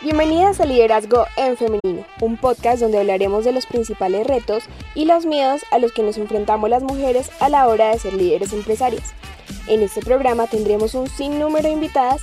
Bienvenidas a Liderazgo en Femenino, un podcast donde hablaremos de los principales retos y los miedos a los que nos enfrentamos las mujeres a la hora de ser líderes empresarias. En este programa tendremos un sinnúmero de invitadas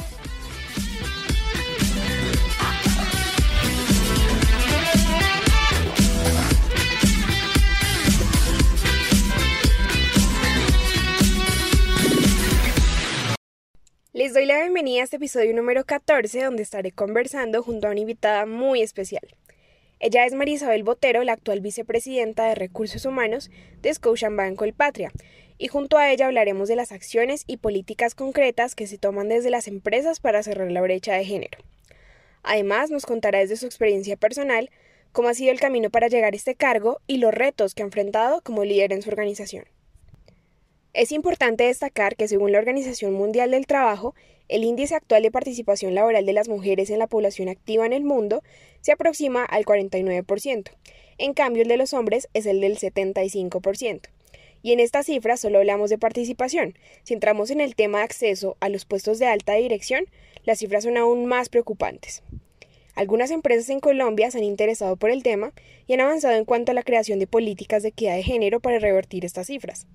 Les doy la bienvenida a este episodio número 14 donde estaré conversando junto a una invitada muy especial. Ella es María Isabel Botero, la actual vicepresidenta de Recursos Humanos de Scotiabank Colpatria, y junto a ella hablaremos de las acciones y políticas concretas que se toman desde las empresas para cerrar la brecha de género. Además, nos contará desde su experiencia personal cómo ha sido el camino para llegar a este cargo y los retos que ha enfrentado como líder en su organización. Es importante destacar que según la Organización Mundial del Trabajo, el índice actual de participación laboral de las mujeres en la población activa en el mundo se aproxima al 49%, en cambio el de los hombres es el del 75%. Y en esta cifra solo hablamos de participación. Si entramos en el tema de acceso a los puestos de alta dirección, las cifras son aún más preocupantes. Algunas empresas en Colombia se han interesado por el tema y han avanzado en cuanto a la creación de políticas de equidad de género para revertir estas cifras.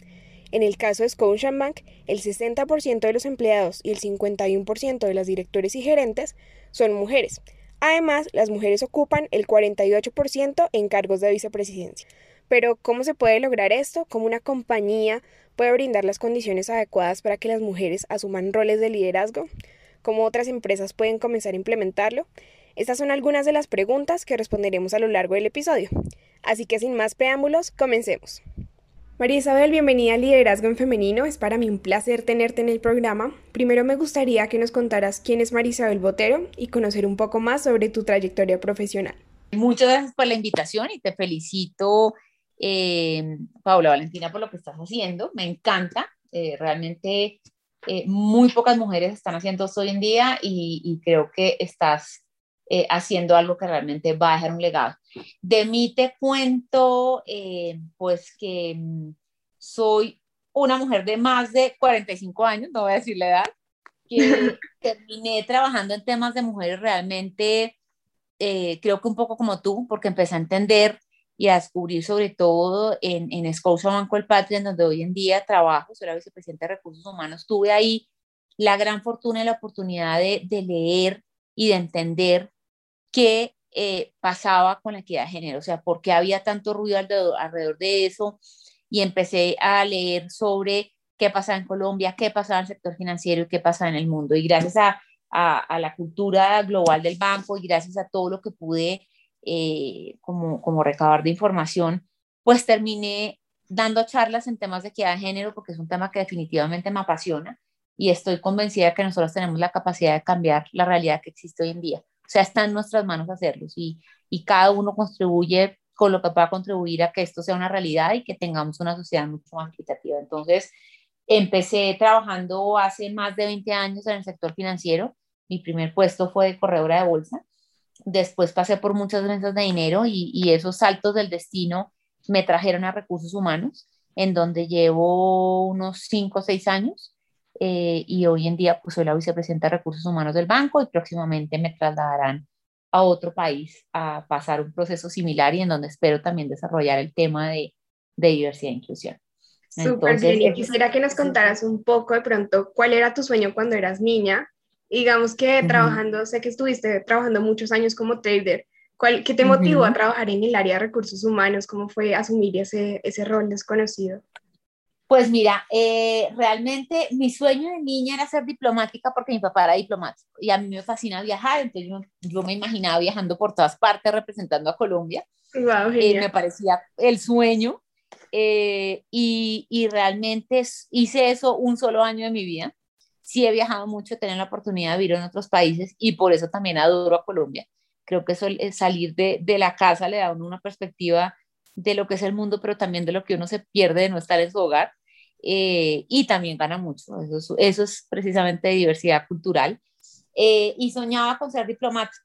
En el caso de Scotiabank, el 60% de los empleados y el 51% de las directores y gerentes son mujeres. Además, las mujeres ocupan el 48% en cargos de vicepresidencia. Pero, ¿cómo se puede lograr esto? ¿Cómo una compañía puede brindar las condiciones adecuadas para que las mujeres asuman roles de liderazgo? ¿Cómo otras empresas pueden comenzar a implementarlo? Estas son algunas de las preguntas que responderemos a lo largo del episodio. Así que sin más preámbulos, comencemos. María Isabel, bienvenida a Liderazgo en Femenino. Es para mí un placer tenerte en el programa. Primero me gustaría que nos contaras quién es María Isabel Botero y conocer un poco más sobre tu trayectoria profesional. Muchas gracias por la invitación y te felicito, eh, Paula Valentina, por lo que estás haciendo. Me encanta. Eh, realmente eh, muy pocas mujeres están haciendo esto hoy en día y, y creo que estás eh, haciendo algo que realmente va a dejar un legado. De mí te cuento, eh, pues que mm, soy una mujer de más de 45 años, no voy a decir la edad, que terminé trabajando en temas de mujeres realmente, eh, creo que un poco como tú, porque empecé a entender y a descubrir sobre todo en, en Scotia el Patria, en donde hoy en día trabajo, soy la vicepresidenta de Recursos Humanos, tuve ahí la gran fortuna y la oportunidad de, de leer y de entender qué eh, pasaba con la equidad de género, o sea, por qué había tanto ruido alrededor, de eso y empecé a leer sobre qué pasaba en Colombia, qué pasaba en el sector financiero y qué pasaba en el mundo. Y gracias a, a, la cultura global del banco y gracias a todo lo que pude eh, como, como recabar de información, pues terminé dando charlas en temas de equidad de género porque es un tema que definitivamente me apasiona y estoy convencida que nosotros tenemos la capacidad de cambiar la realidad que existe hoy en día. O sea, está en nuestras manos hacerlos y, y cada uno contribuye con lo que pueda contribuir a que esto sea una realidad y que tengamos una sociedad mucho más equitativa. Entonces, empecé trabajando hace más de 20 años en el sector financiero. Mi primer puesto fue de corredora de bolsa. Después pasé por muchas mesas de dinero y, y esos saltos del destino me trajeron a recursos humanos, en donde llevo unos 5 o 6 años eh, y hoy en día pues soy la vicepresidenta de recursos humanos del banco y próximamente me trasladarán a otro país a pasar un proceso similar y en donde espero también desarrollar el tema de, de diversidad e inclusión. Súper y quisiera que nos contaras un poco de pronto cuál era tu sueño cuando eras niña. Digamos que trabajando, sé que estuviste trabajando muchos años como trader. ¿Cuál, ¿Qué te motivó a trabajar en el área de recursos humanos? ¿Cómo fue asumir ese, ese rol desconocido? Pues mira, eh, realmente mi sueño de niña era ser diplomática porque mi papá era diplomático y a mí me fascina viajar, entonces yo, me imaginaba viajando por todas partes representando a Colombia. Wow, eh, me parecía el sueño eh, y, y, realmente hice eso un solo año de mi vida. Sí he viajado mucho, he tenido la oportunidad de vivir en otros países y por eso también adoro a Colombia. Creo que eso, salir de, de la casa le da a uno una perspectiva de lo que es el mundo, pero también de lo que uno se pierde de no estar en su hogar. Eh, y también gana mucho. Eso, eso es precisamente diversidad cultural. Eh, y soñaba con ser diplomática.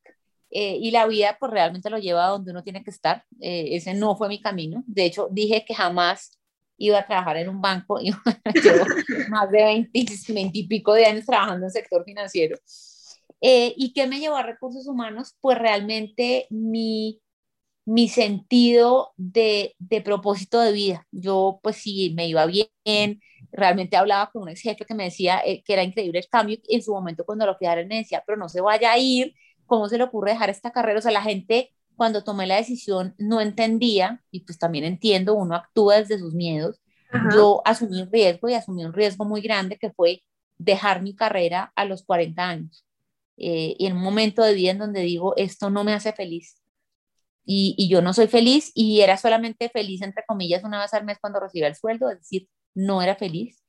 Eh, y la vida pues realmente lo lleva a donde uno tiene que estar. ese no fue mi camino. De hecho, dije que jamás iba a trabajar en un banco. llevo más de 20, 20 y pico de años trabajando en el sector financiero. ¿Y qué me llevó a recursos humanos? Pues realmente mi mi sentido de, de, propósito de vida. Yo, pues sí, me iba bien, realmente hablaba con un ex jefe que me decía eh, que era increíble el cambio. En su momento, cuando lo fui a me decía, pero no se vaya a ir, ¿cómo se le ocurre dejar esta carrera? O sea, la gente, cuando tomé la decisión, no entendía, y pues también entiendo, uno actúa desde sus miedos. Yo asumí un riesgo y asumí un riesgo muy grande que fue dejar mi carrera a los 40 años. Eh, y en un momento de vida en donde digo, esto no me hace feliz, y, yo no soy feliz y era solamente feliz, entre comillas, una vez al mes cuando recibía el sueldo, es decir, no era feliz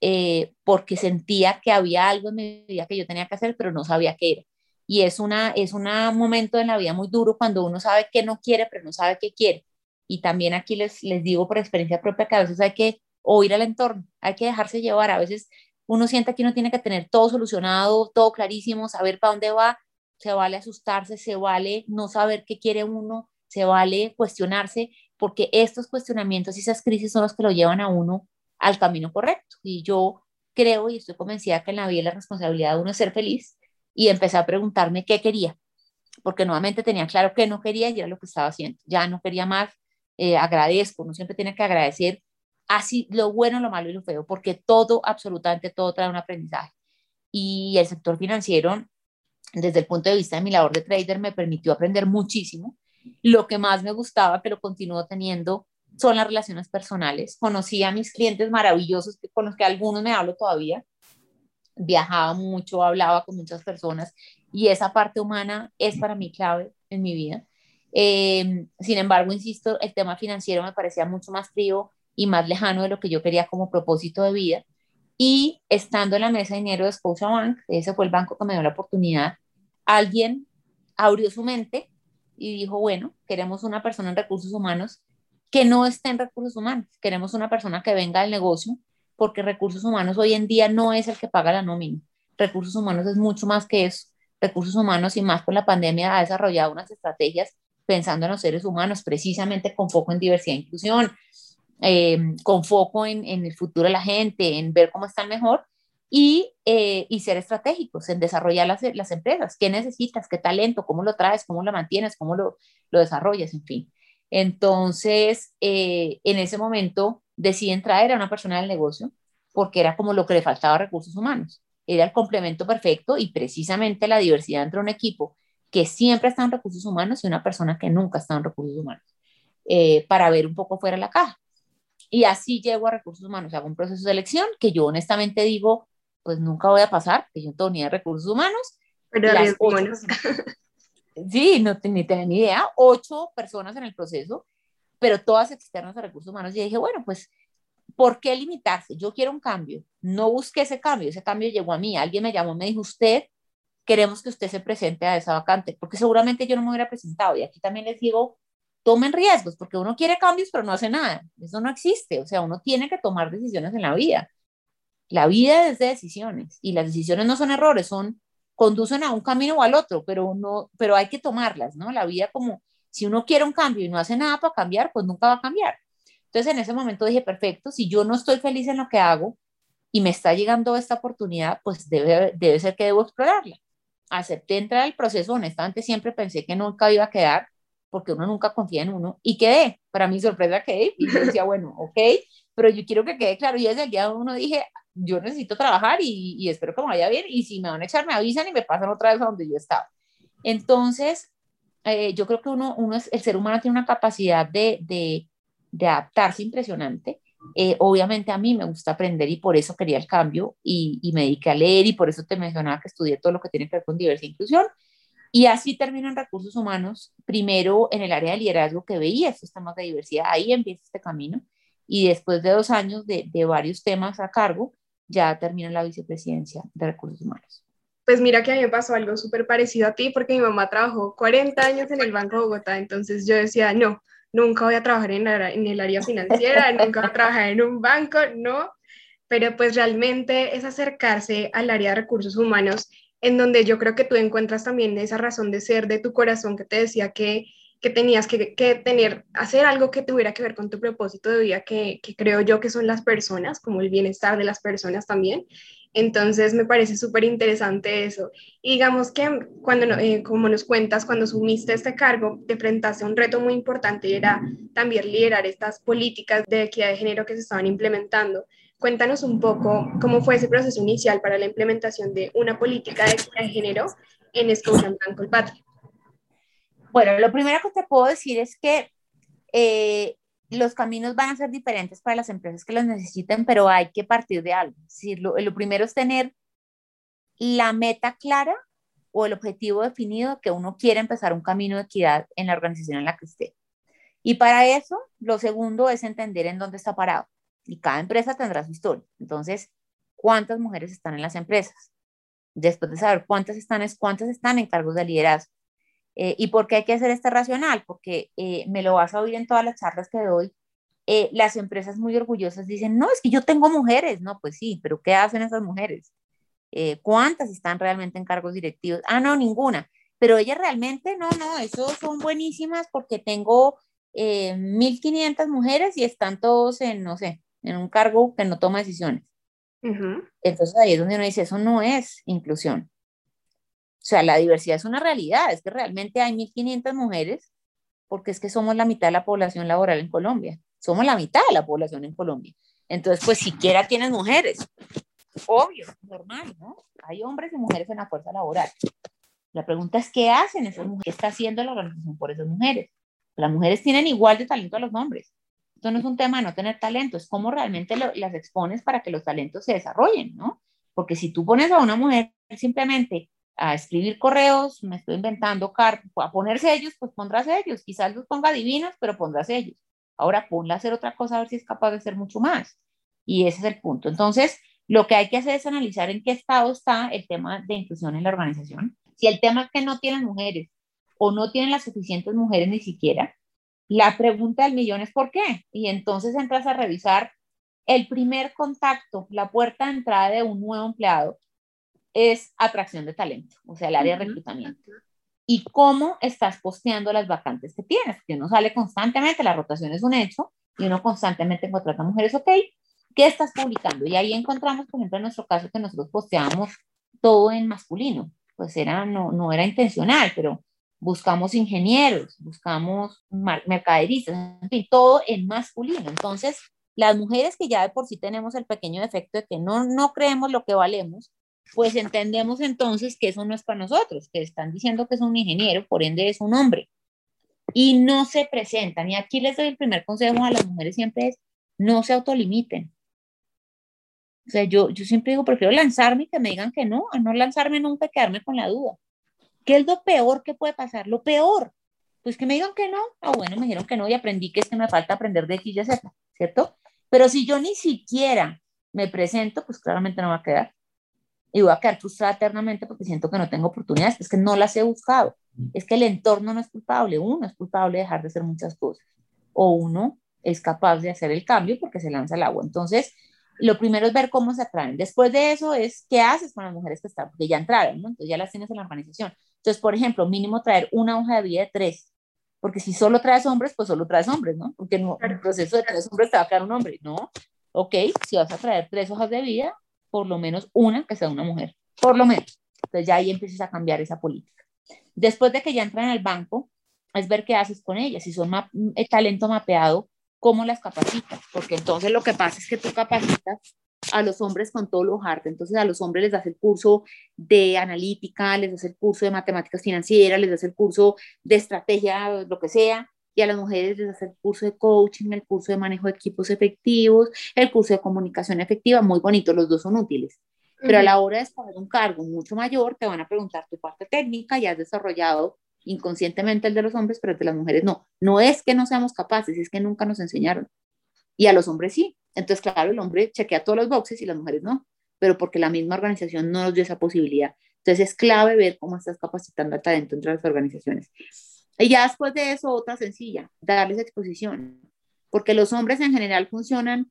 eh, porque sentía que había algo en mi vida que yo tenía que hacer, pero no sabía qué era. Y es, una, es un momento en la vida muy duro cuando uno sabe qué no quiere, pero no sabe qué quiere. Y también aquí les, les digo por experiencia propia que a veces hay que oír al entorno, hay que dejarse llevar. A veces uno siente que uno tiene que tener todo solucionado, todo clarísimo, saber para dónde va, se vale asustarse, se vale no saber qué quiere uno, se vale cuestionarse, porque estos cuestionamientos y esas crisis son los que lo llevan a uno al camino correcto. Y yo creo y estoy convencida que en la vida la responsabilidad de uno es ser feliz y empecé a preguntarme qué quería, porque nuevamente tenía claro que no quería y era lo que estaba haciendo. Ya no quería más, eh, agradezco, uno siempre tiene que agradecer así lo bueno, lo malo y lo feo, porque todo, absolutamente todo trae un aprendizaje. Y el sector financiero desde el punto de vista de mi labor de trader, me permitió aprender muchísimo. Lo que más me gustaba, pero continúo teniendo, son las relaciones personales. Conocí a mis clientes maravillosos, con los que algunos me hablo todavía. Viajaba mucho, hablaba con muchas personas y esa parte humana es para mí clave en mi vida. Em, sin embargo, insisto, el tema financiero me parecía mucho más frío y más lejano de lo que yo quería como propósito de vida. Y estando en la mesa de dinero de Scotiabank, ese fue el banco que me dio la oportunidad, alguien abrió su mente y dijo, bueno, queremos una persona en recursos humanos que no esté en recursos humanos, queremos una persona que venga del negocio, porque recursos humanos hoy en día no es el que paga la nómina. Recursos humanos es mucho más que eso. Recursos humanos y más con la pandemia ha desarrollado unas estrategias pensando en los seres humanos, precisamente con foco en diversidad e inclusión, eh, con foco en, en, el futuro de la gente, en ver cómo están mejor y, eh, y ser estratégicos en desarrollar las, las, empresas. ¿Qué necesitas? ¿Qué talento? ¿Cómo lo traes? ¿Cómo lo mantienes? ¿Cómo lo, lo desarrollas? En fin. Entonces, eh, en ese momento deciden traer a una persona del negocio porque era como lo que le faltaba recursos humanos. Era el complemento perfecto y precisamente la diversidad entre un equipo que siempre está en recursos humanos y una persona que nunca está en recursos humanos, eh, para ver un poco fuera de la caja. Y así llego a recursos humanos, hago un proceso de selección que yo honestamente digo, pues nunca voy a pasar, que yo no tengo ni de recursos humanos. Pero las ocho, sí, no ni tenía ni idea, ocho personas en el proceso, pero todas externas a recursos humanos. Y dije, bueno, pues, ¿por qué limitarse? Yo quiero un cambio. No busqué ese cambio, ese cambio llegó a mí. Alguien me llamó, me dijo, usted, queremos que usted se presente a esa vacante, porque seguramente yo no me hubiera presentado. Y aquí también les digo, tomen riesgos, porque uno quiere cambios, pero no hace nada. Eso no existe. O sea, uno tiene que tomar decisiones en la vida. La vida es de decisiones y las decisiones no son errores, son conducen a un camino o al otro, pero no, pero hay que tomarlas, ¿no? La vida como si uno quiere un cambio y no hace nada para cambiar, pues nunca va a cambiar. Entonces en ese momento dije, perfecto, si yo no estoy feliz en lo que hago y me está llegando esta oportunidad, pues debe, debe ser que debo explorarla. Acepté entrar al proceso, honestamente siempre pensé que nunca iba a quedar, porque uno nunca confía en uno, y quedé, para mi sorpresa quedé, y yo decía, bueno, ok, pero yo quiero que quede claro, y desde el día uno dije, yo necesito trabajar y, espero que me vaya bien y si me van a echar me avisan y me pasan otra vez a donde yo estaba. Entonces, eh, yo creo que uno, uno es, el ser humano tiene una capacidad de, de, de adaptarse impresionante. Eh, obviamente a mí me gusta aprender y por eso quería el cambio y, y, me dediqué a leer y por eso te mencionaba que estudié todo lo que tiene que ver con diversidad e inclusión. Y así termino en recursos humanos, primero en el área de liderazgo que veía estos temas de diversidad, ahí empieza este camino y después de dos años de, de varios temas a cargo, ya termina la vicepresidencia de recursos humanos. Pues mira que a mí me pasó algo súper parecido a ti porque mi mamá trabajó 40 años en el Banco de Bogotá, entonces yo decía, no, nunca voy a trabajar en, en el área financiera, nunca voy a trabajar en un banco, no, pero pues realmente es acercarse al área de recursos humanos en donde yo creo que tú encuentras también esa razón de ser de tu corazón que te decía que, que tenías que, tener, hacer algo que tuviera que ver con tu propósito de vida, que, creo yo que son las personas, como el bienestar de las personas también. Entonces me parece súper interesante eso. Y digamos que cuando, eh, como nos cuentas, cuando sumiste este cargo, te enfrentaste a un reto muy importante y era también liderar estas políticas de equidad de género que se estaban implementando. Cuéntanos un poco cómo fue ese proceso inicial para la implementación de una política de equidad de género en Scotiabank Colpatria. Bueno, lo primero que te puedo decir es que eh, los caminos van a ser diferentes para las empresas que los necesiten, pero hay que partir de algo. Es lo, primero es tener la meta clara o el objetivo definido que uno quiere empezar un camino de equidad en la organización en la que esté. Y para eso, lo segundo es entender en dónde está parado. Y cada empresa tendrá su historia. Entonces, ¿cuántas mujeres están en las empresas? Después de saber cuántas están, es cuántas están en cargos de liderazgo. Eh, ¿Y por qué hay que hacer este racional? Porque eh, me lo vas a oír en todas las charlas que doy. Eh, las empresas muy orgullosas dicen, no, es que yo tengo mujeres. No, pues sí, pero ¿qué hacen esas mujeres? ¿Cuántas están realmente en cargos directivos? Ah, no, ninguna. Pero ellas realmente, no, no, eso son buenísimas porque tengo 1.500 mujeres y están todos en, no sé, en un cargo que no toma decisiones. Entonces ahí es donde uno dice, eso no es inclusión. O sea, la diversidad es una realidad, es que realmente hay 1.500 mujeres, porque es que somos la mitad de la población laboral en Colombia. Somos la mitad de la población en Colombia. Entonces, pues siquiera tienes mujeres. Obvio, normal, ¿no? Hay hombres y mujeres en la fuerza laboral. La pregunta es, ¿qué hacen esas mujeres? ¿Qué está haciendo la organización por esas mujeres? Las mujeres tienen igual de talento a los hombres. Esto no es un tema de no tener talento, es cómo realmente las expones para que los talentos se desarrollen, ¿no? Porque si tú pones a una mujer simplemente a escribir correos, me estoy inventando cartas, a ponerse ellos, pues pondrás ellos, quizás los ponga divinos, pero pondrás ellos. Ahora ponla a hacer otra cosa a ver si es capaz de hacer mucho más. Y ese es el punto. Entonces, lo que hay que hacer es analizar en qué estado está el tema de inclusión en la organización. Si el tema es que no tienen mujeres o no tienen las suficientes mujeres ni siquiera, la pregunta del millón es ¿por qué? Y entonces entras a revisar el primer contacto, la puerta de entrada de un nuevo empleado es atracción de talento, o sea, el área de reclutamiento. Y cómo estás posteando las vacantes que tienes, que uno sale constantemente, la rotación es un hecho, y uno constantemente contrata mujeres, ok, ¿qué estás publicando? Y ahí encontramos, por ejemplo, en nuestro caso, que nosotros posteábamos todo en masculino, pues era, no, no era intencional, pero buscamos ingenieros, buscamos mercaderistas, en fin, todo en masculino. Entonces, las mujeres que ya de por sí tenemos el pequeño defecto de que no, no creemos lo que valemos, pues entendemos entonces que eso no es para nosotros, que están diciendo que es un ingeniero, por ende es un hombre. Y no se presentan. Y aquí les doy el primer consejo a las mujeres siempre es, no se autolimiten. O sea, yo, yo siempre digo, prefiero lanzarme y que me digan que no, a no lanzarme nunca y quedarme con la duda. ¿Qué es lo peor que puede pasar? Lo peor. Pues que me digan que no. Ah, bueno, me dijeron que no y aprendí que es que me falta aprender de X y Z, ¿cierto? Pero si yo ni siquiera me presento, pues claramente no va a quedar y voy a quedar frustrada eternamente porque siento que no tengo oportunidades, es que no las he buscado, es que el entorno no es culpable, uno es culpable de dejar de hacer muchas cosas, o uno es capaz de hacer el cambio porque se lanza al agua. Entonces, lo primero es ver cómo se atraen. Después de eso es qué haces con las mujeres que están, porque ya entraron, ¿no? Entonces ya las tienes en la organización. Entonces, por ejemplo, mínimo traer una hoja de vida de tres, porque si solo traes hombres, pues solo traes hombres, ¿no? Porque en el proceso de tres hombres te va a quedar un hombre, ¿no? Ok, si vas a traer tres hojas de vida, por lo menos una que sea una mujer, por lo menos. Entonces ya ahí empiezas a cambiar esa política. Después de que ya entran al banco, es ver qué haces con ellas. Si son el talento mapeado, cómo las capacitas, porque entonces lo que pasa es que tú capacitas a los hombres con todo lo hard. Entonces a los hombres les das el curso de analítica, les das el curso de matemáticas financieras, les das el curso de estrategia, lo que sea, y a las mujeres les hace el curso de coaching, el curso de manejo de equipos efectivos, el curso de comunicación efectiva, muy bonito, los dos son útiles. Pero a la hora de escoger un cargo mucho mayor, te van a preguntar tu parte técnica y has desarrollado inconscientemente el de los hombres, pero el de las mujeres no. No es que no seamos capaces, es que nunca nos enseñaron. Y a los hombres sí. Entonces, claro, el hombre chequea todos los boxes y las mujeres no, pero porque la misma organización no nos dio esa posibilidad. Entonces es clave ver cómo estás capacitando el talento entre las organizaciones. Y ya después de eso, otra sencilla, darles exposición, porque los hombres en general funcionan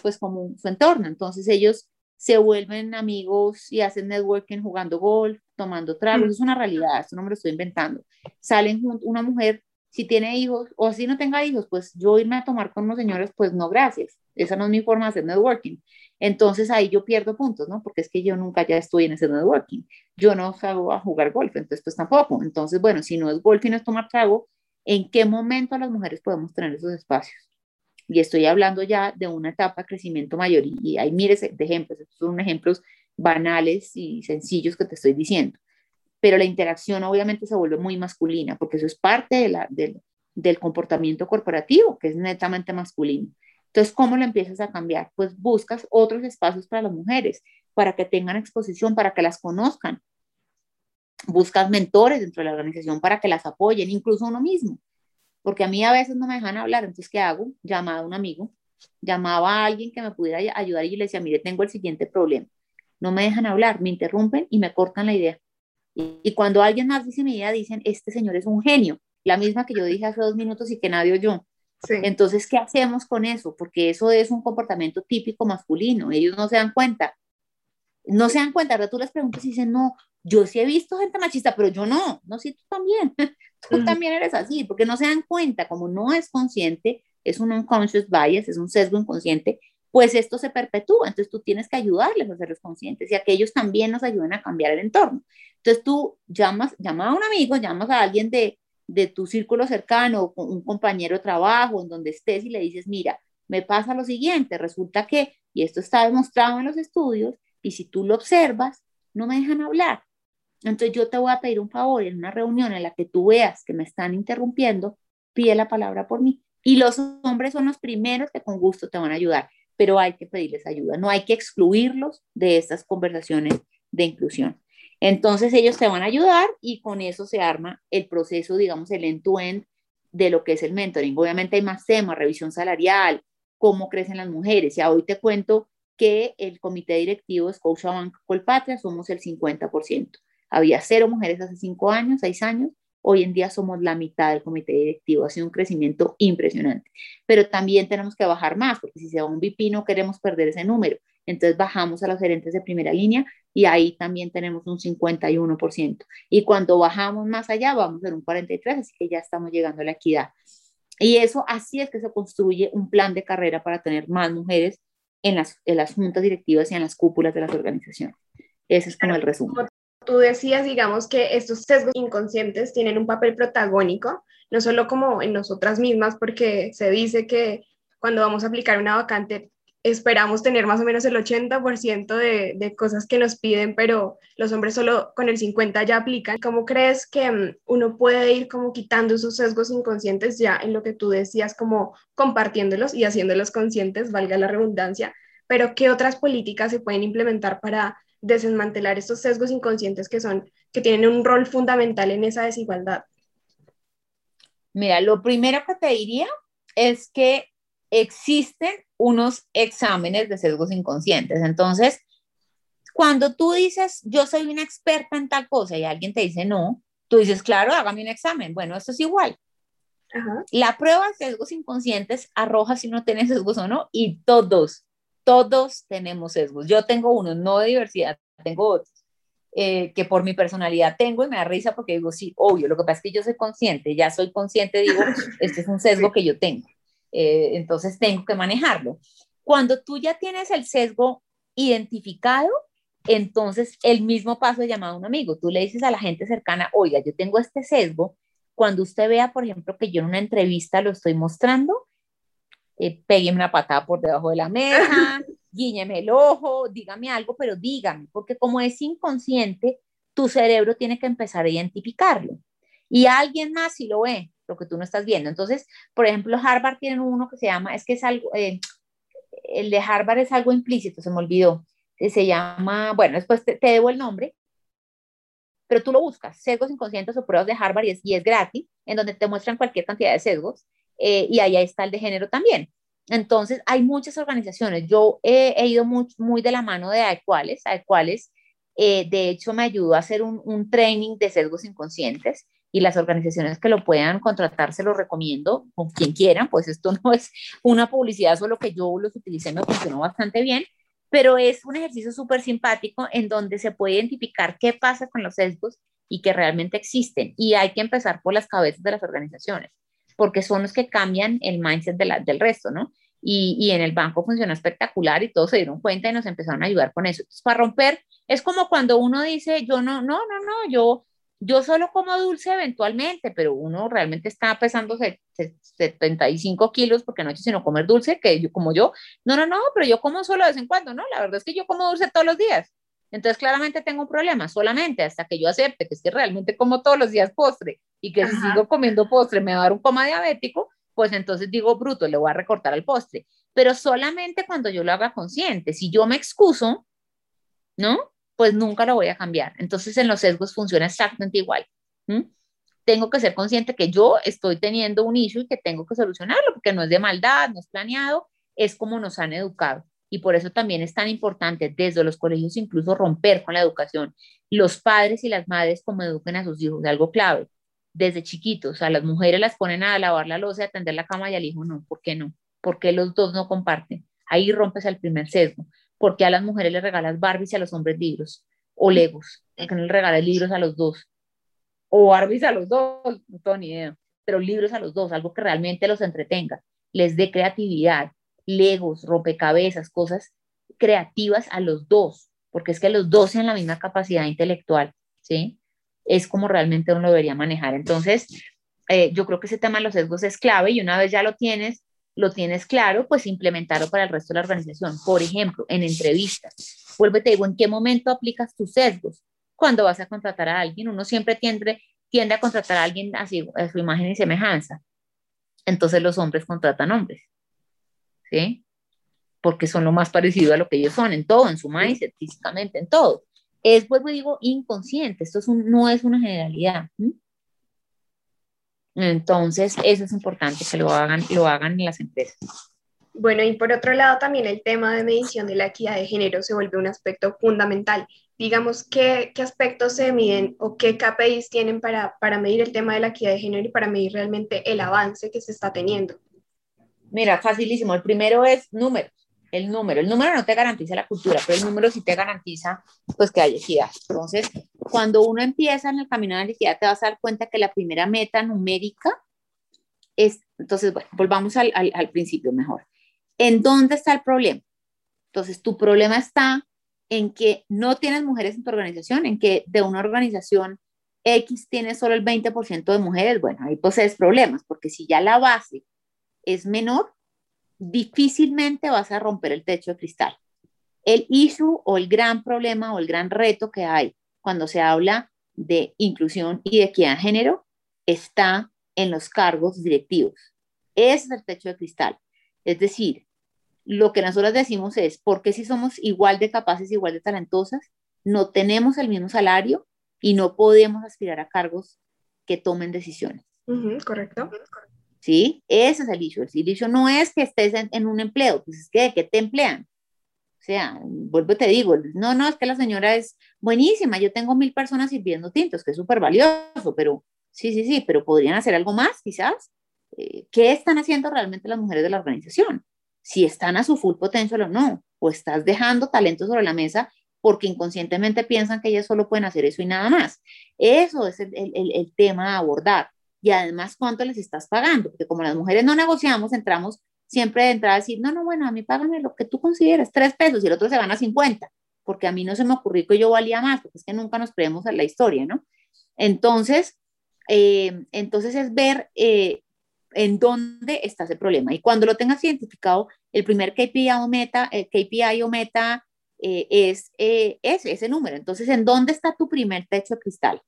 pues como su entorno, entonces ellos se vuelven amigos y hacen networking jugando golf, tomando tragos, mm. es una realidad, esto no me lo estoy inventando. Salen juntos, una mujer, si tiene hijos o si no tenga hijos, pues yo irme a tomar con unos señores, pues no, gracias, esa no es mi forma de hacer networking. Entonces ahí yo pierdo puntos, ¿no? Porque es que yo nunca ya estoy en ese networking. Yo no salgo a jugar golf, entonces pues tampoco. Entonces, bueno, si no es golf y no es tomar trago, ¿en qué momento las mujeres podemos tener esos espacios? Y estoy hablando ya de una etapa de crecimiento mayor y, hay miles de ejemplos, estos son ejemplos banales y sencillos que te estoy diciendo. Pero la interacción obviamente se vuelve muy masculina porque eso es parte de la, del comportamiento corporativo, que es netamente masculino. Entonces, ¿cómo lo empiezas a cambiar? Pues buscas otros espacios para las mujeres, para que tengan exposición, para que las conozcan. Buscas mentores dentro de la organización para que las apoyen, incluso uno mismo. Porque a mí a veces no me dejan hablar, entonces, ¿qué hago? Llamaba a un amigo, llamaba a alguien que me pudiera ayudar y le decía, mire, tengo el siguiente problema. No me dejan hablar, me interrumpen y me cortan la idea. Y, y cuando alguien más dice mi idea, dicen, este señor es un genio, la misma que yo dije hace dos minutos y que nadie oyó. Entonces, ¿qué hacemos con eso? Porque eso es un comportamiento típico masculino. Ellos no se dan cuenta. No se dan cuenta. Ahora tú les preguntas y dicen, no, yo sí he visto gente machista, pero yo no. No, sí, tú también. tú también eres así, porque no se dan cuenta. Como no es consciente, es un unconscious bias, es un sesgo inconsciente, pues esto se perpetúa. Entonces tú tienes que ayudarles a ser conscientes y a que ellos también nos ayuden a cambiar el entorno. Entonces tú llamas, llamas a un amigo, llamas a alguien de, de tu círculo cercano, un compañero de trabajo, en donde estés y le dices, mira, me pasa lo siguiente, resulta que, y esto está demostrado en los estudios, y si tú lo observas, no me dejan hablar. Entonces yo te voy a pedir un favor en una reunión en la que tú veas que me están interrumpiendo, pide la palabra por mí. Y los hombres son los primeros que con gusto te van a ayudar, pero hay que pedirles ayuda, no hay que excluirlos de estas conversaciones de inclusión. Entonces ellos te van a ayudar y con eso se arma el proceso, digamos, el end-to-end de lo que es el mentoring. Obviamente hay más temas, revisión salarial, cómo crecen las mujeres. Ya hoy te cuento que el comité directivo de Scotiabank Colpatria somos el 50%. Había cero mujeres hace cinco años, seis años, Hoy en día somos la mitad del comité directivo, ha sido un crecimiento impresionante. Pero también tenemos que bajar más, porque si se va un VP no queremos perder ese número. Entonces bajamos a los gerentes de primera línea y ahí también tenemos un 51%. Y cuando bajamos más allá vamos a ver un 43%, así que ya estamos llegando a la equidad. Y eso así es que se construye un plan de carrera para tener más mujeres en las, en las juntas directivas y en las cúpulas de las organizaciones. Ese es como el resumen. Tú decías, digamos, que estos sesgos inconscientes tienen un papel protagónico, no solo como en nosotras mismas, porque se dice que cuando vamos a aplicar una vacante esperamos tener más o menos el 80% de, de, cosas que nos piden, pero los hombres solo con el 50% ya aplican. ¿Cómo crees que mm, uno puede ir como quitando esos sesgos inconscientes ya en lo que tú decías, como compartiéndolos y haciéndolos conscientes, valga la redundancia? Pero ¿qué otras políticas se pueden implementar para desmantelar estos sesgos inconscientes que son, que tienen un rol fundamental en esa desigualdad? Mira, lo primero que te diría es que existen unos exámenes de sesgos inconscientes. Entonces, cuando tú dices, yo soy una experta en tal cosa y alguien te dice no, tú dices, claro, hágame un examen. Bueno, esto es igual. La prueba de sesgos inconscientes arroja si no tienes sesgos o no, y todos todos tenemos sesgos. Yo tengo uno, no de diversidad, tengo otros. Eh, que por mi personalidad tengo y me da risa porque digo, sí, obvio, lo que pasa es que yo soy consciente, ya soy consciente, digo, este es un sesgo que yo tengo, eh, entonces tengo que manejarlo. Cuando tú ya tienes el sesgo identificado, entonces el mismo paso es llamado a un amigo, tú le dices a la gente cercana, oiga, yo tengo este sesgo, cuando usted vea, por ejemplo, que yo en una entrevista lo estoy mostrando, eh, una patada por debajo de la mesa, guíñeme el ojo, dígame algo, pero dígame, porque como es inconsciente, tu cerebro tiene que empezar a identificarlo. Y alguien más si lo ve, lo que tú no estás viendo. Entonces, por ejemplo, Harvard tiene uno que se llama, es que es algo, eh, el de Harvard es algo implícito, se me olvidó. Eh, se llama, bueno, después te, debo el nombre, pero tú lo buscas, sesgos inconscientes o pruebas de Harvard y es, y es gratis, en donde te muestran cualquier cantidad de sesgos eh, y ahí está el de género también. Entonces, hay muchas organizaciones. Yo he, ido muy, muy, de la mano de AEQuales. AEQuales Eh, de hecho, me ayudó a hacer un, un, training de sesgos inconscientes y las organizaciones que lo puedan contratar se lo recomiendo con quien quieran, pues esto no es una publicidad, solo que yo los utilicé, me funcionó bastante bien, pero es un ejercicio súper simpático en donde se puede identificar qué pasa con los sesgos y que realmente existen. Y hay que empezar por las cabezas de las organizaciones, porque son los que cambian el mindset de la, del resto, ¿no? Y, y, en el banco funcionó espectacular y todos se dieron cuenta y nos empezaron a ayudar con eso. Entonces, para romper, es como cuando uno dice, yo no, no, no, no, yo, yo solo como dulce eventualmente, pero uno realmente está pesando 75 kilos porque no he hecho sino comer dulce, que yo como yo, no, no, no, pero yo como solo de vez en cuando, ¿no? La verdad es que yo como dulce todos los días. Entonces, claramente tengo un problema, solamente hasta que yo acepte que es que realmente como todos los días postre y que si sigo comiendo postre me va a dar un coma diabético, pues entonces digo, bruto, le voy a recortar al postre. Pero solamente cuando yo lo haga consciente. Si yo me excuso, ¿no? Pues nunca lo voy a cambiar. Entonces en los sesgos funciona exactamente igual. Tengo que ser consciente que yo estoy teniendo un issue y que tengo que solucionarlo, porque no es de maldad, no es planeado, es como nos han educado. Y por eso también es tan importante desde los colegios incluso romper con la educación. Los padres y las madres como eduquen a sus hijos, algo clave desde chiquitos. A las mujeres las ponen a lavar la losa, a atender la cama y al hijo no. ¿Por qué no? ¿Por qué los dos no comparten? Ahí rompes el primer sesgo. ¿Por qué a las mujeres les regalas Barbies y a los hombres libros? O Legos. ¿Por qué no les regalas libros a los dos? O Barbies a los dos, no tengo ni idea. Pero libros a los dos, algo que realmente los entretenga, les dé creatividad, Legos, rompecabezas, cosas creativas a los dos, porque es que los dos tienen la misma capacidad intelectual, ¿sí? es como realmente uno lo debería manejar. Entonces, eh, yo creo que ese tema de los sesgos es clave y una vez ya lo tienes, lo tienes claro, pues implementarlo para el resto de la organización. Por ejemplo, en entrevistas. Vuelve, te digo, ¿en qué momento aplicas tus sesgos? Cuando vas a contratar a alguien, uno siempre tiende, tiende a contratar a alguien así, a su imagen y semejanza. Entonces los hombres contratan hombres. ¿Sí? Porque son lo más parecido a lo que ellos son, en todo, en su mindset, físicamente, en todo es, vuelvo y digo, inconsciente, esto no es una generalidad. Entonces, eso es importante que lo hagan, lo hagan en las empresas. Bueno, y por otro lado, también el tema de medición de la equidad de género se vuelve un aspecto fundamental. Digamos, ¿qué, qué aspectos se miden o qué KPIs tienen para, para medir el tema de la equidad de género y para medir realmente el avance que se está teniendo? Mira, facilísimo. El primero es números el número. El número no te garantiza la cultura, pero el número sí te garantiza pues que hay equidad. Entonces, cuando uno empieza en el camino de la equidad, te vas a dar cuenta que la primera meta numérica es, entonces, bueno, volvamos al, al, al principio mejor. ¿En dónde está el problema? Entonces, tu problema está en que no tienes mujeres en tu organización, en que de una organización X tiene solo el 20% de mujeres, bueno, ahí posees problemas, porque si ya la base es menor, difícilmente vas a romper el techo de cristal. El issue o el gran problema o el gran reto que hay cuando se habla de inclusión y de equidad de género está en los cargos directivos. Ese es el techo de cristal. Es decir, lo que nosotros decimos es, porque si somos igual de capaces, igual de talentosas, no tenemos el mismo salario y no podemos aspirar a cargos que tomen decisiones? correcto. ¿Sí? Ese es el issue. El issue no es que estés en, un empleo, pues es que ¿de qué te emplean? O sea, vuelvo te digo, no, no, es que la señora es buenísima, yo tengo mil personas sirviendo tintos, que es súper valioso, pero sí, sí, sí, pero podrían hacer algo más, quizás. Eh, ¿Qué están haciendo realmente las mujeres de la organización? Si están a su full potencial o no, o estás dejando talento sobre la mesa porque inconscientemente piensan que ellas solo pueden hacer eso y nada más. Eso es el, tema a abordar y además cuánto les estás pagando, porque como las mujeres no negociamos, entramos siempre de entrada a decir, no, no, bueno, a mí págame lo que tú consideras, tres pesos, y el otro se van a 50, porque a mí no se me ocurrió que yo valía más, porque es que nunca nos creemos en la historia, ¿no? Entonces, eh, entonces es ver eh, en dónde está ese problema. Y cuando lo tengas identificado, el primer KPI o meta, el KPI o meta eh, es ese, ese número. Entonces, ¿en dónde está tu primer techo de cristal?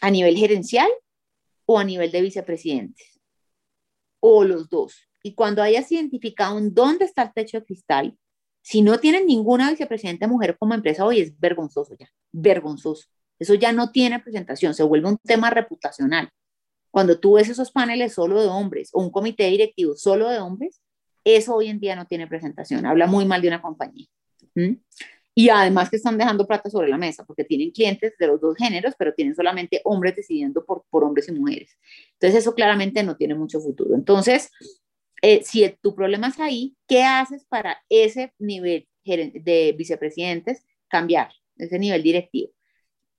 ¿A nivel gerencial o a nivel de vicepresidentes, o los dos. Y cuando hayas identificado en dónde está el techo de cristal, si no tienen ninguna vicepresidenta mujer como empresa, hoy es vergonzoso ya, vergonzoso. Eso ya no tiene presentación, se vuelve un tema reputacional. Cuando tú ves esos paneles solo de hombres o un comité directivo solo de hombres, eso hoy en día no tiene presentación, habla muy mal de una compañía. Y además que están dejando plata sobre la mesa, porque tienen clientes de los dos géneros, pero tienen solamente hombres decidiendo por, por hombres y mujeres. Entonces eso claramente no tiene mucho futuro. Entonces, eh, si tu problema es ahí, ¿qué haces para ese nivel de vicepresidentes cambiar, ese nivel directivo?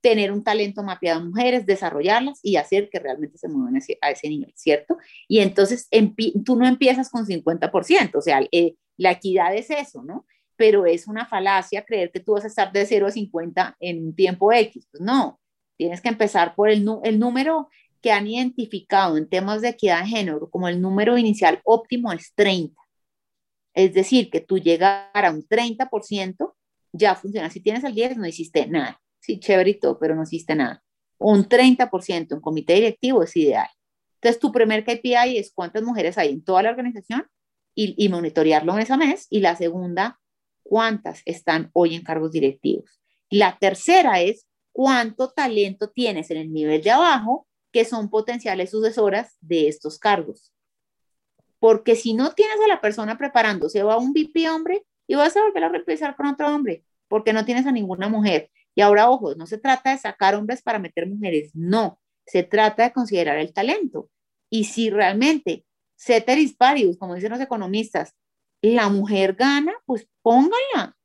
Tener un talento mapeado en mujeres, desarrollarlas y hacer que realmente se muevan a ese nivel, ¿cierto? Y entonces tú no empiezas con 50%, o sea, eh, la equidad es eso, ¿no? Pero es una falacia creer que tú vas a estar de 0 a 50 en un tiempo X. Pues no, tienes que empezar por el, el número que han identificado en temas de equidad de género como el número inicial óptimo es 30. Es decir, que tú llegar a un 30% ya funciona. Si tienes el 10 no hiciste nada. Sí, chévere y todo, pero no hiciste nada. Un 30% en comité directivo es ideal. Entonces, tu primer KPI es cuántas mujeres hay en toda la organización y, y monitorearlo mes a mes. Y la segunda cuántas están hoy en cargos directivos. La tercera es cuánto talento tienes en el nivel de abajo que son potenciales sucesoras de estos cargos. Porque si no tienes a la persona preparándose, va a un VP hombre y vas a volver a reemplazar con otro hombre, porque no tienes a ninguna mujer. Y ahora, ojo, no se trata de sacar hombres para meter mujeres, no, se trata de considerar el talento. Y si realmente ceteris paribus, como dicen los economistas, la mujer gana, pues pónganla,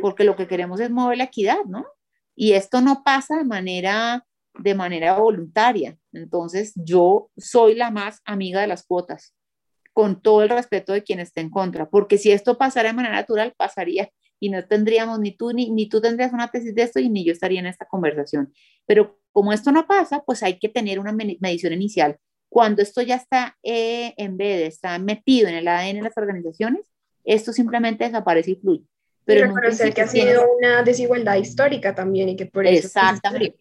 porque lo que queremos es mover la equidad, ¿no? Y esto no pasa de manera, de manera voluntaria. Entonces, yo soy la más amiga de las cuotas, con todo el respeto de quien esté en contra, porque si esto pasara de manera natural, pasaría y no tendríamos, ni tú, ni, ni tú tendrías una tesis de esto y ni yo estaría en esta conversación. Pero como esto no pasa, pues hay que tener una medición inicial cuando esto ya está eh, en vez de estar metido en el ADN de las organizaciones, esto simplemente desaparece y fluye. Pero y reconocer que ha sido una desigualdad histórica también y que por eso... Exactamente.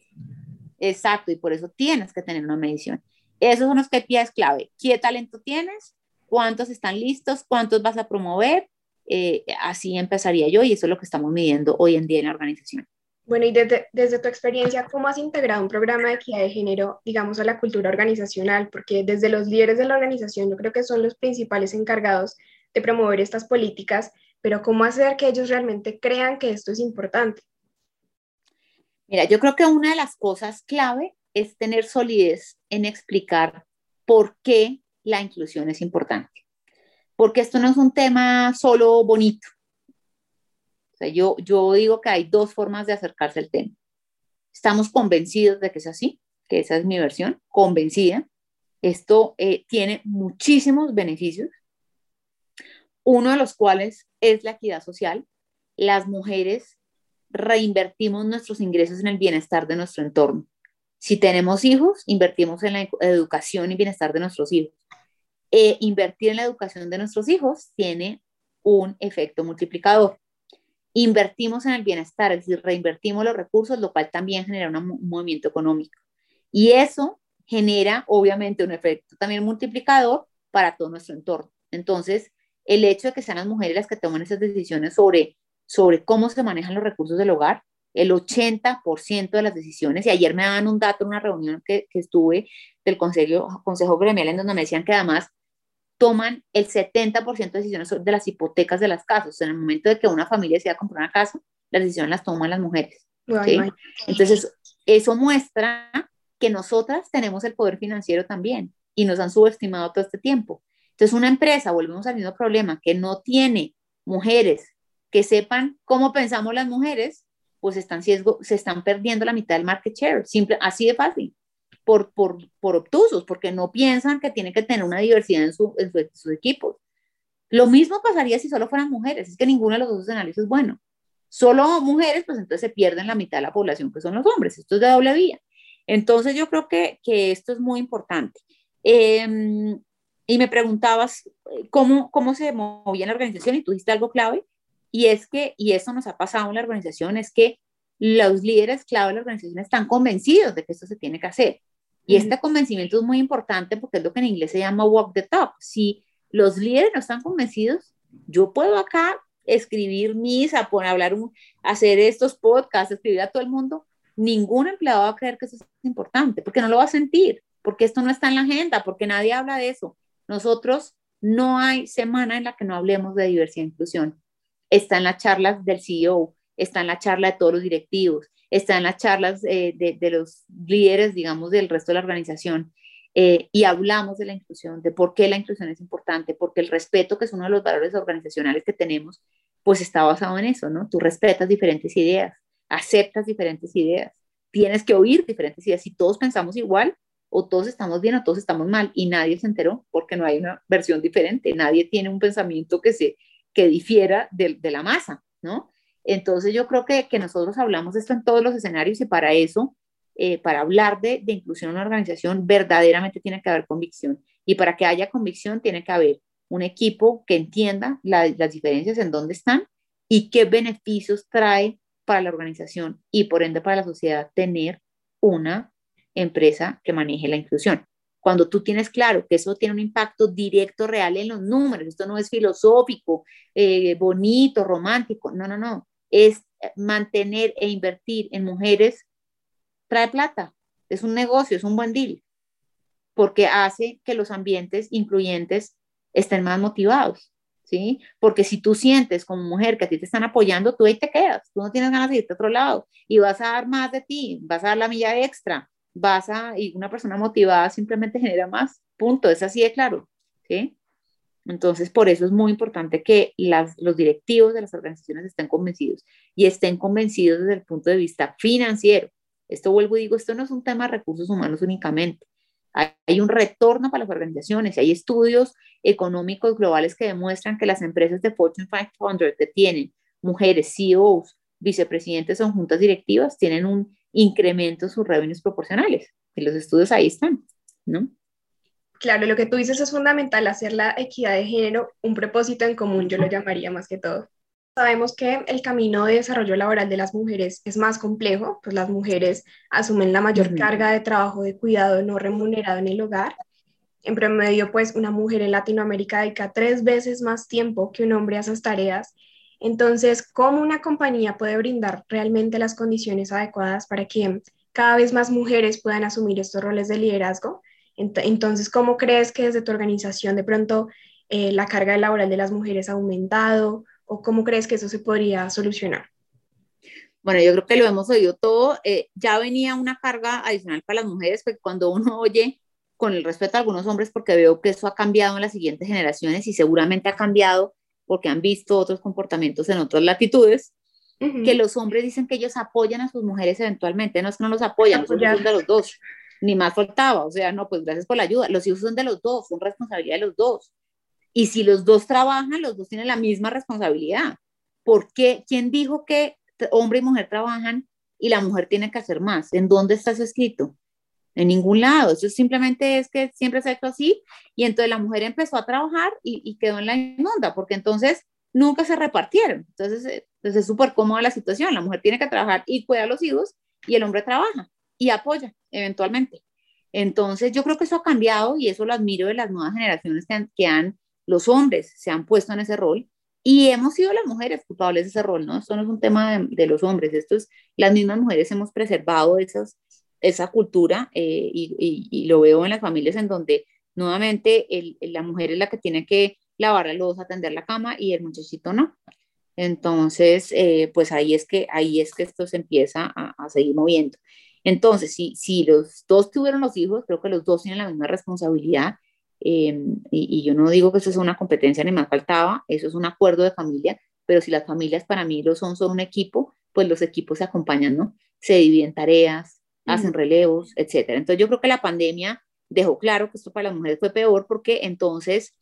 Exacto, y por eso tienes que tener una medición. Esos son los KPIs clave. ¿Qué talento tienes? ¿Cuántos están listos? ¿Cuántos vas a promover? Eh, así empezaría yo y eso es lo que estamos midiendo hoy en día en la organización. Bueno, y desde, desde, tu experiencia, ¿cómo has integrado un programa de equidad de género, digamos, a la cultura organizacional? Porque desde los líderes de la organización yo creo que son los principales encargados de promover estas políticas, pero ¿cómo hacer que ellos realmente crean que esto es importante? Mira, yo creo que una de las cosas clave es tener solidez en explicar por qué la inclusión es importante. Porque esto no es un tema solo bonito, yo, yo digo que hay dos formas de acercarse al tema. Estamos convencidos de que es así, que esa es mi versión, convencida. Esto eh, tiene muchísimos beneficios, uno de los cuales es la equidad social. Las mujeres reinvertimos nuestros ingresos en el bienestar de nuestro entorno. Si tenemos hijos, invertimos en la educación y bienestar de nuestros hijos. Eh, invertir en la educación de nuestros hijos tiene un efecto multiplicador invertimos en el bienestar, es decir, reinvertimos los recursos, lo cual también genera un movimiento económico. Y eso genera, obviamente, un efecto también multiplicador para todo nuestro entorno. Entonces, el hecho de que sean las mujeres las que toman esas decisiones sobre, sobre cómo se manejan los recursos del hogar, el 80% de las decisiones, y ayer me daban un dato en una reunión que, que estuve del consejo, consejo gremial en donde me decían que además toman el 70% de decisiones de las hipotecas de las casas. en el momento de que una familia decida comprar una casa, las decisiones las toman las mujeres. Entonces, eso muestra que nosotras tenemos el poder financiero también y nos han subestimado todo este tiempo. Entonces, una empresa, volvemos al mismo problema, que no tiene mujeres que sepan cómo pensamos las mujeres, pues están, se están perdiendo la mitad del market share, simple, así de fácil por, por, por obtusos, porque no piensan que tiene que tener una diversidad en, su, en, sus equipos. Lo mismo pasaría si solo fueran mujeres, es que ninguno de los dos escenarios es bueno. Solo mujeres, pues entonces se pierden la mitad de la población, que son los hombres. Esto es de doble vía. Entonces yo creo que, que esto es muy importante. Eh, y me preguntabas eh, cómo, cómo se movía la organización y tú dijiste algo clave, y es que, y eso nos ha pasado en la organización, es que los líderes clave de la organización están convencidos de que esto se tiene que hacer. Y este convencimiento es muy importante porque es lo que en inglés se llama walk the talk. Si los líderes no están convencidos, yo puedo acá escribir misa, poner, hablar, hacer estos podcasts, escribir a todo el mundo. Ningún empleado va a creer que eso es importante porque no lo va a sentir, porque esto no está en la agenda, porque nadie habla de eso. Nosotros no hay semana en la que no hablemos de diversidad e inclusión. Está en las charlas del CEO, está en la charla de todos los directivos, está en las charlas eh, de, los líderes, digamos, del resto de la organización. Eh, y hablamos de la inclusión, de por qué la inclusión es importante, porque el respeto, que es uno de los valores organizacionales que tenemos, pues está basado en eso, ¿no? Tú respetas diferentes ideas, aceptas diferentes ideas, tienes que oír diferentes ideas. Si todos pensamos igual, o todos estamos bien o todos estamos mal, y nadie se enteró porque no hay una versión diferente, nadie tiene un pensamiento que, se, que difiera de, de la masa, ¿no? Entonces yo creo que, que nosotros hablamos esto en todos los escenarios y para eso, eh, para hablar de, de, inclusión en una organización, verdaderamente tiene que haber convicción. Y para que haya convicción tiene que haber un equipo que entienda las diferencias en dónde están y qué beneficios trae para la organización y por ende para la sociedad tener una empresa que maneje la inclusión. Cuando tú tienes claro que eso tiene un impacto directo, real en los números, esto no es filosófico, eh, bonito, romántico, no, no, no es mantener e invertir en mujeres, trae plata, es un negocio, es un buen deal, porque hace que los ambientes incluyentes estén más motivados, ¿sí? Porque si tú sientes como mujer que a ti te están apoyando, tú ahí te quedas, tú no tienes ganas de irte a otro lado y vas a dar más de ti, vas a dar la milla extra, vas a, y una persona motivada simplemente genera más, punto, es así de claro, ¿sí? Entonces, por eso es muy importante que los directivos de las organizaciones estén convencidos y estén convencidos desde el punto de vista financiero. Esto vuelvo y digo, esto no es un tema de recursos humanos únicamente. Hay, un retorno para las organizaciones, hay estudios económicos globales que demuestran que las empresas de Fortune 500 que tienen mujeres, CEOs, vicepresidentes o juntas directivas, tienen un incremento en sus revenues proporcionales. Y los estudios ahí están, ¿no? Claro, lo que tú dices es fundamental, hacer la equidad de género un propósito en común, yo lo llamaría más que todo. Sabemos que el camino de desarrollo laboral de las mujeres es más complejo, pues las mujeres asumen la mayor carga de trabajo de cuidado no remunerado en el hogar. En promedio, pues una mujer en Latinoamérica dedica tres veces más tiempo que un hombre a esas tareas. Entonces, ¿cómo una compañía puede brindar realmente las condiciones adecuadas para que cada vez más mujeres puedan asumir estos roles de liderazgo? Entonces, ¿cómo crees que desde tu organización de pronto eh, la carga laboral de las mujeres ha aumentado o cómo crees que eso se podría solucionar? Bueno, yo creo que lo hemos oído todo. Eh, ya venía una carga adicional para las mujeres, porque cuando uno oye con el respeto a algunos hombres, porque veo que eso ha cambiado en las siguientes generaciones y seguramente ha cambiado porque han visto otros comportamientos en otras latitudes, que los hombres dicen que ellos apoyan a sus mujeres eventualmente, no es que no los apoyan, son de los dos ni más faltaba, o sea, no, pues gracias por la ayuda. Los hijos son de los dos, son responsabilidad de los dos. Y si los dos trabajan, los dos tienen la misma responsabilidad. ¿Por qué? ¿Quién dijo que hombre y mujer trabajan y la mujer tiene que hacer más? ¿En dónde está eso escrito? En ningún lado. Eso simplemente es que siempre se ha hecho así. Y entonces la mujer empezó a trabajar y, quedó en la inmunda, porque entonces nunca se repartieron. Entonces, entonces pues, es súper cómoda la situación. La mujer tiene que trabajar y cuida a los hijos y el hombre trabaja y apoya eventualmente. Entonces, yo creo que eso ha cambiado y eso lo admiro de las nuevas generaciones que han, que han los hombres se han puesto en ese rol y hemos sido las mujeres culpables de ese rol, ¿no? Esto no es un tema de, los hombres, esto es, las mismas mujeres hemos preservado esas, esa cultura eh, y, lo veo en las familias en donde nuevamente el, la mujer es la que tiene que lavar la losa, atender la cama y el muchachito no. Entonces, eh, pues ahí es que ahí es que esto se empieza a, seguir moviendo. Entonces, si, si los dos tuvieron los hijos, creo que los dos tienen la misma responsabilidad. Em, y, yo no digo que eso es una competencia ni más faltaba, eso es un acuerdo de familia, pero si las familias para mí lo son, son un equipo, pues los equipos se acompañan, ¿no? Se dividen tareas, hacen relevos, etcétera. Entonces yo creo que la pandemia dejó claro que esto para las mujeres fue peor porque entonces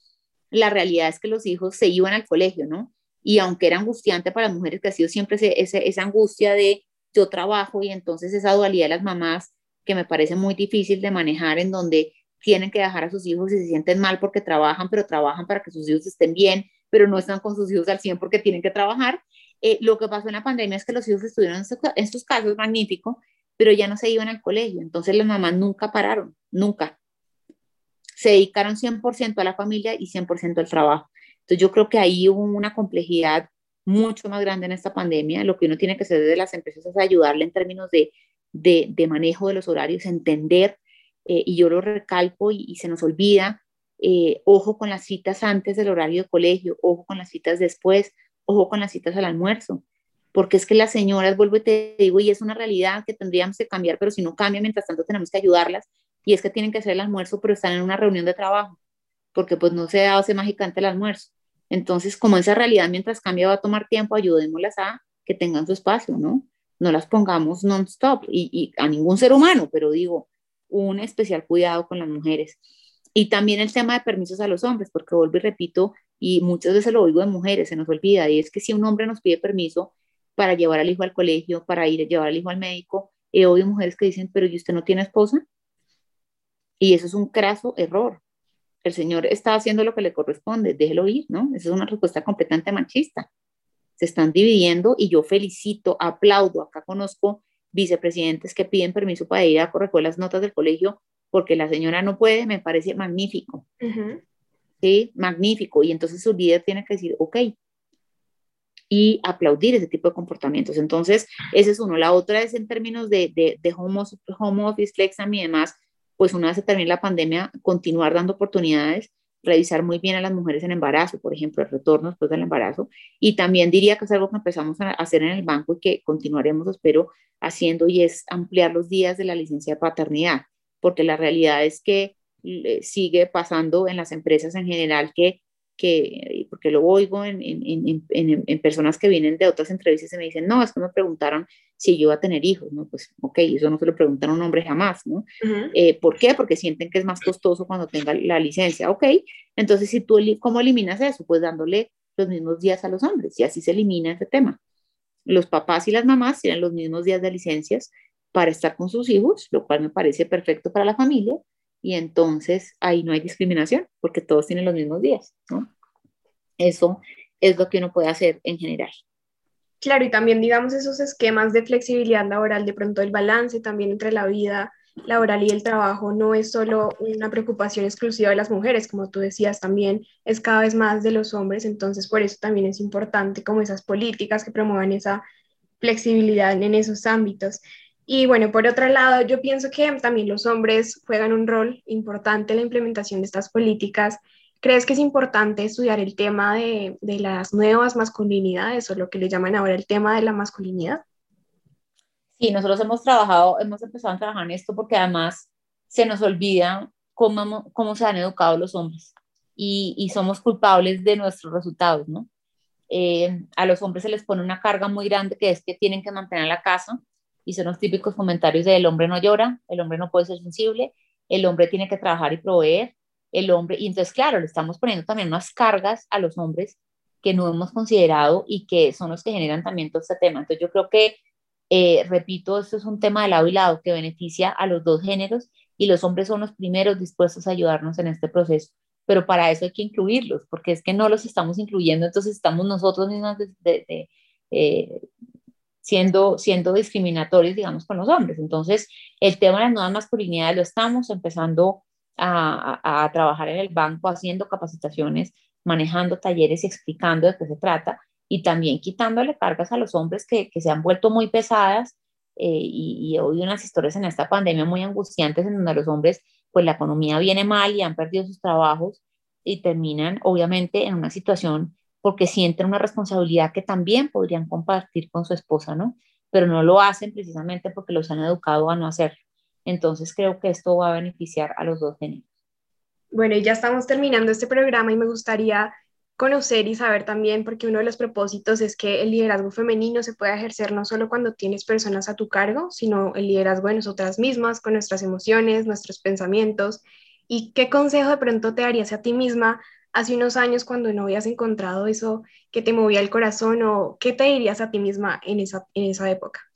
la realidad es que los hijos se iban al colegio, ¿no? Y aunque era angustiante para las mujeres, que ha sido siempre esa angustia de yo trabajo y entonces esa dualidad de las mamás que me parece muy difícil de manejar en donde tienen que dejar a sus hijos y se sienten mal porque trabajan, pero trabajan para que sus hijos estén bien, pero no están con sus hijos al 100 porque tienen que trabajar. Eh, lo que pasó en la pandemia es que los hijos estuvieron en estos, casos, magnífico, pero ya no se iban al colegio, entonces las mamás nunca pararon, nunca. Se dedicaron 100% a la familia y 100% al trabajo. Entonces yo creo que ahí hubo una complejidad mucho más grande en esta pandemia. Lo que uno tiene que hacer desde las empresas es ayudarle en términos de, de, manejo de los horarios, entender, eh, y yo lo recalco y, se nos olvida, eh, ojo con las citas antes del horario de colegio, ojo con las citas después, ojo con las citas al almuerzo. Porque es que las señoras, vuelvo y te digo, y es una realidad que tendríamos que cambiar, pero si no cambia, mientras tanto tenemos que ayudarlas, y es que tienen que hacer el almuerzo, pero están en una reunión de trabajo, porque pues no se hace mágicamente el almuerzo. Entonces, como esa realidad mientras cambia va a tomar tiempo, ayudémoslas a que tengan su espacio, ¿no? No las pongamos non-stop y, y a ningún ser humano, pero digo, un especial cuidado con las mujeres. Y también el tema de permisos a los hombres, porque vuelvo y repito, y muchas veces lo oigo de mujeres, se nos olvida, y es que si un hombre nos pide permiso para llevar al hijo al colegio, para ir a llevar al hijo al médico, he oído mujeres que dicen, pero ¿y usted no tiene esposa? Y eso es un craso error. El Señor está haciendo lo que le corresponde, déjelo ir, ¿no? Esa es una respuesta completamente machista. Se están dividiendo y yo felicito, aplaudo. Acá conozco vicepresidentes que piden permiso para ir a corregir las notas del colegio porque la señora no puede, me parece magnífico. Sí, magnífico. Y entonces su líder tiene que decir, ok, y aplaudir ese tipo de comportamientos. Entonces, ese es uno. La otra es en términos de, de, de home, home office, flexam y demás, pues una vez se termine la pandemia, continuar dando oportunidades, revisar muy bien a las mujeres en embarazo, por ejemplo, el retorno después del embarazo. Y también diría que es algo que empezamos a hacer en el banco y que continuaremos, espero, haciendo y es ampliar los días de la licencia de paternidad, porque la realidad es que eh, sigue pasando en las empresas en general que que, porque lo oigo en, en, en, en, personas que vienen de otras entrevistas y me dicen, no, es que me preguntaron si yo iba a tener hijos, ¿no? Pues, ok, eso no se lo preguntan a un hombre jamás, ¿no? Eh, ¿Por qué? Porque sienten que es más costoso cuando tenga la licencia, ok. Entonces, si tú, ¿cómo eliminas eso? Pues dándole los mismos días a los hombres y así se elimina ese tema. Los papás y las mamás tienen los mismos días de licencias para estar con sus hijos, lo cual me parece perfecto para la familia, y entonces ahí no hay discriminación porque todos tienen los mismos días, ¿no? Eso es lo que uno puede hacer en general. Claro, y también digamos esos esquemas de flexibilidad laboral, de pronto el balance también entre la vida laboral y el trabajo no es solo una preocupación exclusiva de las mujeres, como tú decías, también es cada vez más de los hombres, entonces por eso también es importante como esas políticas que promuevan esa flexibilidad en esos ámbitos. Y bueno, por otro lado, yo pienso que también los hombres juegan un rol importante en la implementación de estas políticas. ¿Crees que es importante estudiar el tema de, de las nuevas masculinidades o lo que le llaman ahora el tema de la masculinidad? Sí, nosotros hemos trabajado, hemos empezado a trabajar en esto porque además se nos olvida cómo, cómo se han educado los hombres y, y somos culpables de nuestros resultados, ¿no? Eh, a los hombres se les pone una carga muy grande que es que tienen que mantener la casa, y son los típicos comentarios de el hombre no llora, el hombre no puede ser sensible, el hombre tiene que trabajar y proveer, el hombre, y entonces claro, le estamos poniendo también unas cargas a los hombres que no hemos considerado y que son los que generan también todo este tema. Entonces yo creo que, eh, repito, esto es un tema de lado y lado que beneficia a los dos géneros y los hombres son los primeros dispuestos a ayudarnos en este proceso, pero para eso hay que incluirlos, porque es que no los estamos incluyendo, entonces estamos nosotros mismos de, eh, siendo, siendo discriminatorios, digamos, con los hombres. Entonces, el tema de las nuevas masculinidades lo estamos empezando a, trabajar en el banco, haciendo capacitaciones, manejando talleres y explicando de qué se trata, y también quitándole cargas a los hombres que, que se han vuelto muy pesadas. Eh, y, y oído unas historias en esta pandemia muy angustiantes en donde los hombres, pues la economía viene mal y han perdido sus trabajos y terminan, obviamente, en una situación porque sienten una responsabilidad que también podrían compartir con su esposa, ¿no? Pero no lo hacen precisamente porque los han educado a no hacerlo. Entonces creo que esto va a beneficiar a los dos géneros. Bueno, y ya estamos terminando este programa y me gustaría conocer y saber también, porque uno de los propósitos es que el liderazgo femenino se pueda ejercer no solo cuando tienes personas a tu cargo, sino el liderazgo de nosotras mismas, con nuestras emociones, nuestros pensamientos. ¿Y qué consejo de pronto te darías a ti misma hace unos años cuando no habías encontrado eso que te movía el corazón o qué te dirías a ti misma en esa, en esa época?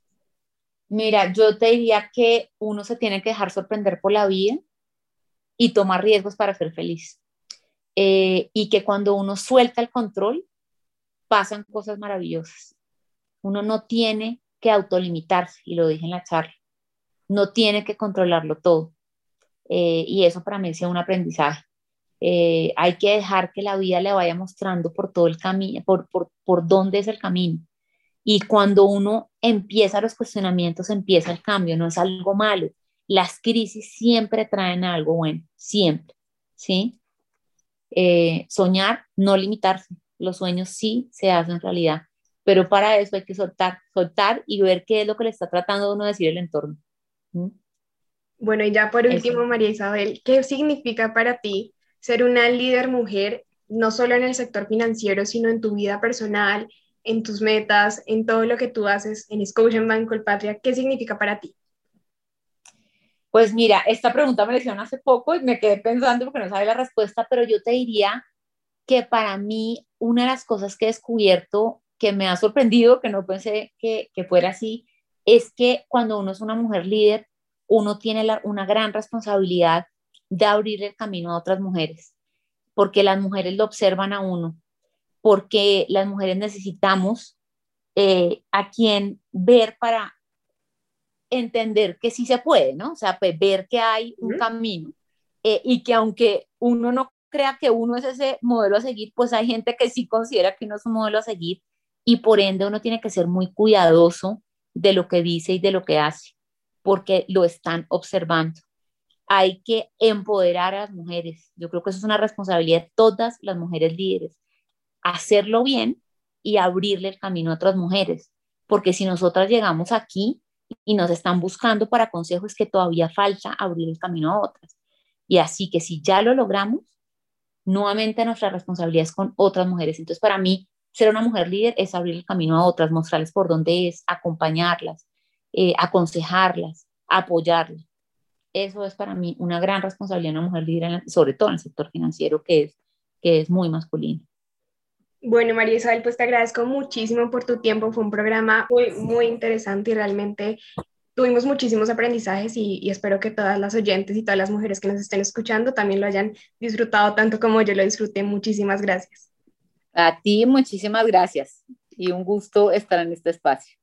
Mira, yo te diría que uno se tiene que dejar sorprender por la vida y tomar riesgos para ser feliz. Eh, y que cuando uno suelta el control, pasan cosas maravillosas. Uno no tiene que autolimitarse, y lo dije en la charla, no tiene que controlarlo todo. Eh, y eso para mí es un aprendizaje. Eh, hay que dejar que la vida le vaya mostrando por todo el camino, por, por, por dónde es el camino. Y cuando uno empieza los cuestionamientos, empieza el cambio, no es algo malo. Las crisis siempre traen algo bueno, siempre, ¿sí? Eh, soñar, no limitarse. Los sueños sí se hacen realidad. pero para eso hay que soltar, soltar y ver qué es lo que le está tratando de uno decir el entorno. ¿Mm? Bueno, y ya por último, María Isabel, ¿qué significa para ti ser una líder mujer, no solo en el sector financiero, sino en tu vida personal, en tus metas, en todo lo que tú haces en Scotiabank Colpatria? ¿Qué significa para ti? Pues mira, esta pregunta me la hicieron hace poco y me quedé pensando porque no sabía la respuesta, pero yo te diría que para mí una de las cosas que he descubierto que me ha sorprendido, que no pensé que, que fuera así, es que cuando uno es una mujer líder, uno tiene una gran responsabilidad de abrir el camino a otras mujeres, porque las mujeres lo observan a uno, porque las mujeres necesitamos eh, a quien ver para entender que sí se puede, ¿no? O sea, pues, ver que hay un camino eh, y que aunque uno no crea que uno es ese modelo a seguir, pues hay gente que sí considera que uno es un modelo a seguir y por ende uno tiene que ser muy cuidadoso de lo que dice y de lo que hace porque lo están observando. Hay que empoderar a las mujeres. Yo creo que eso es una responsabilidad de todas las mujeres líderes. Hacerlo bien y abrirle el camino a otras mujeres. Porque si nosotras llegamos aquí y nos están buscando para consejos, que todavía falta abrir el camino a otras. Y así que si ya lo logramos, nuevamente nuestra responsabilidad es con otras mujeres. Entonces, para mí, ser una mujer líder es abrir el camino a otras, mostrarles por dónde es, acompañarlas, eh, aconsejarlas, apoyarlas. Eso es para mí una gran responsabilidad de una mujer líder, sobre todo en el sector financiero, que es, que es muy masculino. Bueno, María Isabel, pues te agradezco muchísimo por tu tiempo. Fue un programa muy, muy interesante y realmente tuvimos muchísimos aprendizajes y, y, espero que todas las oyentes y todas las mujeres que nos estén escuchando también lo hayan disfrutado tanto como yo lo disfruté. Muchísimas gracias. A ti, muchísimas gracias y un gusto estar en este espacio.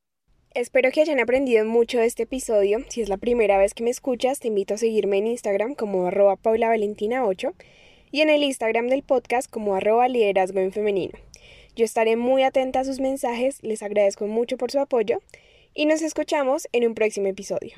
Espero que hayan aprendido mucho de este episodio. Si es la primera vez que me escuchas, te invito a seguirme en Instagram como arroba paulavalentina8 y en el Instagram del podcast como arroba liderazgo en femenino. Yo estaré muy atenta a sus mensajes, les agradezco mucho por su apoyo y nos escuchamos en un próximo episodio.